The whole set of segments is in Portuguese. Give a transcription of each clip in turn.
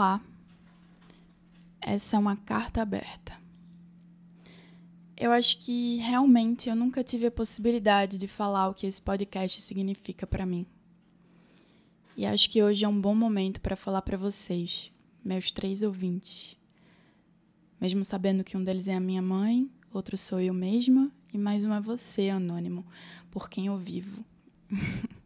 Olá, essa é uma carta aberta. Eu acho que realmente eu nunca tive a possibilidade de falar o que esse podcast significa para mim. E acho que hoje é um bom momento para falar para vocês, meus três ouvintes. Mesmo sabendo que um deles é a minha mãe, outro sou eu mesma e mais um é você, anônimo, por quem eu vivo.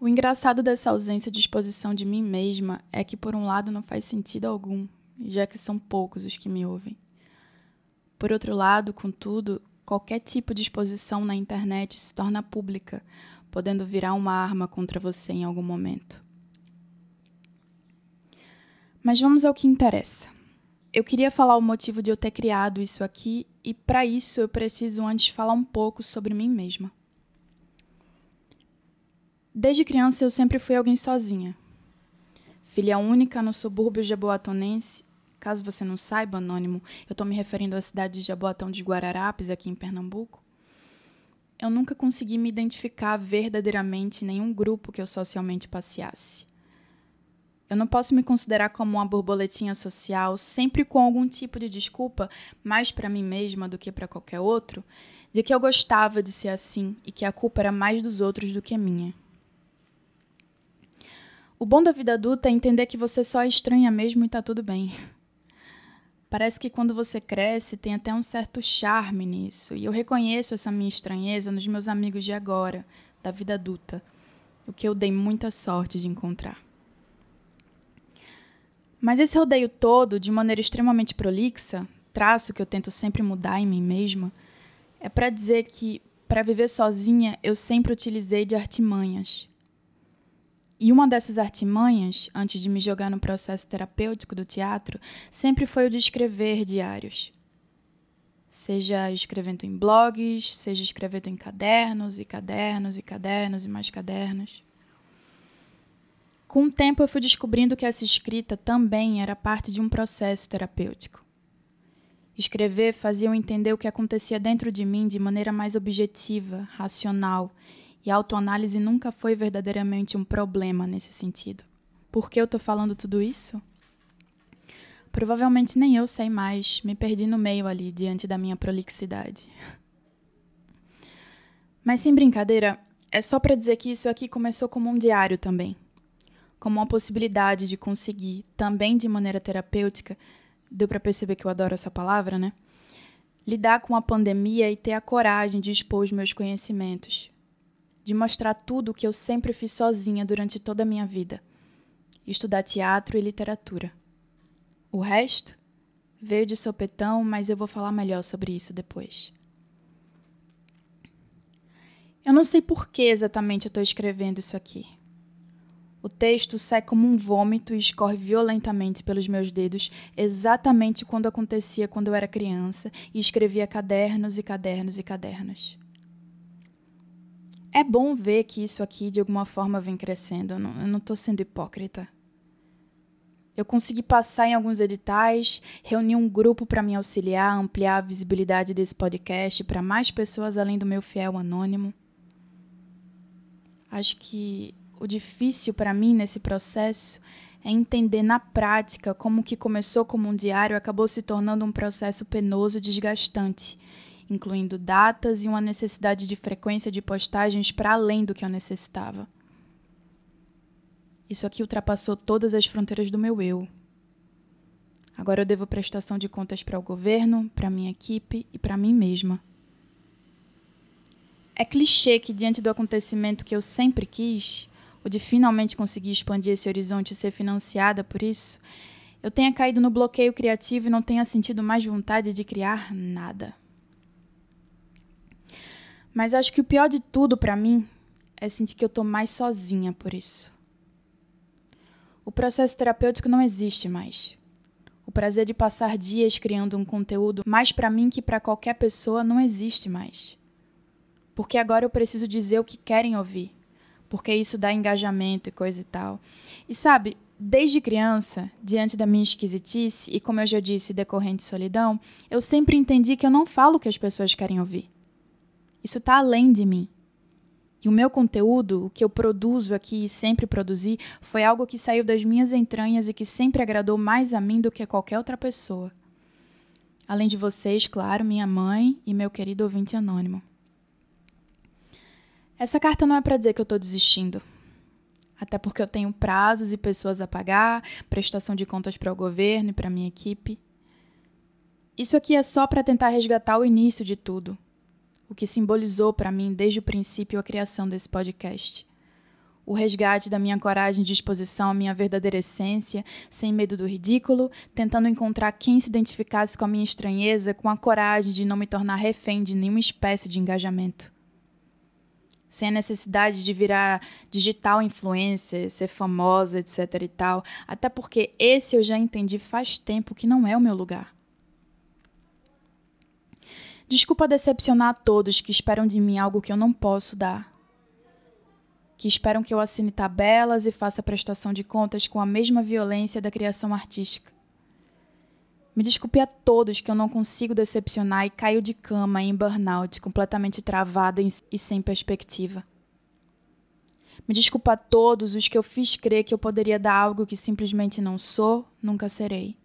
O engraçado dessa ausência de exposição de mim mesma é que, por um lado, não faz sentido algum, já que são poucos os que me ouvem. Por outro lado, contudo, qualquer tipo de exposição na internet se torna pública, podendo virar uma arma contra você em algum momento. Mas vamos ao que interessa. Eu queria falar o motivo de eu ter criado isso aqui, e para isso eu preciso antes falar um pouco sobre mim mesma. Desde criança eu sempre fui alguém sozinha. Filha única no subúrbio jaboatonense. Caso você não saiba, anônimo, eu estou me referindo à cidade de Jaboatão de Guararapes, aqui em Pernambuco. Eu nunca consegui me identificar verdadeiramente em nenhum grupo que eu socialmente passeasse. Eu não posso me considerar como uma borboletinha social, sempre com algum tipo de desculpa, mais para mim mesma do que para qualquer outro, de que eu gostava de ser assim e que a culpa era mais dos outros do que minha. O bom da vida adulta é entender que você só é estranha mesmo e tá tudo bem. Parece que quando você cresce tem até um certo charme nisso, e eu reconheço essa minha estranheza nos meus amigos de agora, da vida adulta, o que eu dei muita sorte de encontrar. Mas esse rodeio todo, de maneira extremamente prolixa, traço que eu tento sempre mudar em mim mesma, é para dizer que, para viver sozinha, eu sempre utilizei de artimanhas, e uma dessas artimanhas, antes de me jogar no processo terapêutico do teatro, sempre foi o de escrever diários. Seja escrevendo em blogs, seja escrevendo em cadernos e cadernos e cadernos e mais cadernos. Com o tempo, eu fui descobrindo que essa escrita também era parte de um processo terapêutico. Escrever fazia eu entender o que acontecia dentro de mim de maneira mais objetiva, racional e a autoanálise nunca foi verdadeiramente um problema nesse sentido. Por que eu estou falando tudo isso? Provavelmente nem eu sei mais, me perdi no meio ali diante da minha prolixidade. Mas sem brincadeira, é só para dizer que isso aqui começou como um diário também. Como uma possibilidade de conseguir, também de maneira terapêutica, deu para perceber que eu adoro essa palavra, né? Lidar com a pandemia e ter a coragem de expor os meus conhecimentos, de mostrar tudo o que eu sempre fiz sozinha durante toda a minha vida: estudar teatro e literatura. O resto veio de sopetão, mas eu vou falar melhor sobre isso depois. Eu não sei por que exatamente eu estou escrevendo isso aqui. O texto sai como um vômito e escorre violentamente pelos meus dedos, exatamente quando acontecia quando eu era criança e escrevia cadernos e cadernos e cadernos é bom ver que isso aqui de alguma forma vem crescendo. Eu não estou sendo hipócrita. Eu consegui passar em alguns editais, reunir um grupo para me auxiliar, ampliar a visibilidade desse podcast para mais pessoas além do meu fiel anônimo. Acho que o difícil para mim nesse processo é entender na prática como o que começou como um diário acabou se tornando um processo penoso e desgastante incluindo datas e uma necessidade de frequência de postagens para além do que eu necessitava. Isso aqui ultrapassou todas as fronteiras do meu eu. Agora eu devo prestação de contas para o governo, para minha equipe e para mim mesma. É clichê que, diante do acontecimento que eu sempre quis, o de finalmente conseguir expandir esse horizonte e ser financiada por isso, eu tenha caído no bloqueio criativo e não tenha sentido mais vontade de criar nada. Mas acho que o pior de tudo para mim é sentir que eu tô mais sozinha por isso. O processo terapêutico não existe mais. O prazer de passar dias criando um conteúdo mais para mim que para qualquer pessoa não existe mais. Porque agora eu preciso dizer o que querem ouvir. Porque isso dá engajamento e coisa e tal. E sabe, desde criança, diante da minha esquisitice e como eu já disse, decorrente de solidão, eu sempre entendi que eu não falo o que as pessoas querem ouvir. Isso está além de mim. E o meu conteúdo, o que eu produzo aqui e sempre produzi, foi algo que saiu das minhas entranhas e que sempre agradou mais a mim do que a qualquer outra pessoa. Além de vocês, claro, minha mãe e meu querido ouvinte anônimo. Essa carta não é para dizer que eu estou desistindo. Até porque eu tenho prazos e pessoas a pagar, prestação de contas para o governo e para minha equipe. Isso aqui é só para tentar resgatar o início de tudo, o que simbolizou para mim desde o princípio a criação desse podcast. O resgate da minha coragem de exposição à minha verdadeira essência, sem medo do ridículo, tentando encontrar quem se identificasse com a minha estranheza, com a coragem de não me tornar refém de nenhuma espécie de engajamento. Sem a necessidade de virar digital influencer, ser famosa, etc e tal, até porque esse eu já entendi faz tempo que não é o meu lugar. Desculpa decepcionar a todos que esperam de mim algo que eu não posso dar. Que esperam que eu assine tabelas e faça prestação de contas com a mesma violência da criação artística. Me desculpe a todos que eu não consigo decepcionar e caio de cama em burnout, completamente travada e sem perspectiva. Me desculpa a todos os que eu fiz crer que eu poderia dar algo que simplesmente não sou, nunca serei.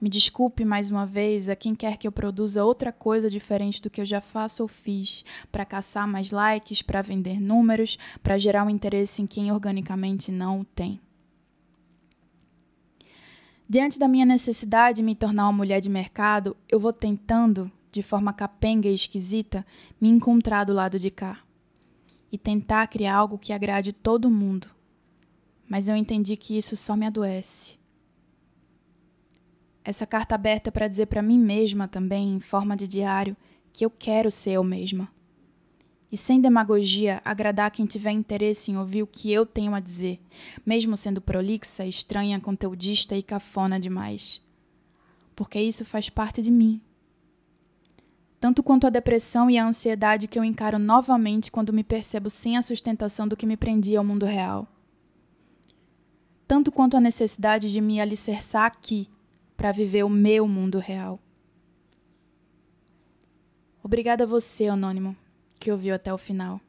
Me desculpe mais uma vez a quem quer que eu produza outra coisa diferente do que eu já faço ou fiz, para caçar mais likes, para vender números, para gerar um interesse em quem organicamente não o tem. Diante da minha necessidade de me tornar uma mulher de mercado, eu vou tentando, de forma capenga e esquisita, me encontrar do lado de cá e tentar criar algo que agrade todo mundo. Mas eu entendi que isso só me adoece essa carta aberta para dizer para mim mesma também, em forma de diário, que eu quero ser eu mesma. E sem demagogia, agradar quem tiver interesse em ouvir o que eu tenho a dizer, mesmo sendo prolixa, estranha, conteudista e cafona demais. Porque isso faz parte de mim. Tanto quanto a depressão e a ansiedade que eu encaro novamente quando me percebo sem a sustentação do que me prendia ao mundo real. Tanto quanto a necessidade de me alicerçar aqui, para viver o meu mundo real. Obrigada a você, Anônimo, que ouviu até o final.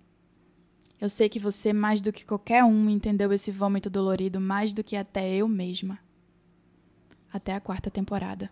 Eu sei que você, mais do que qualquer um, entendeu esse vômito dolorido mais do que até eu mesma. Até a quarta temporada.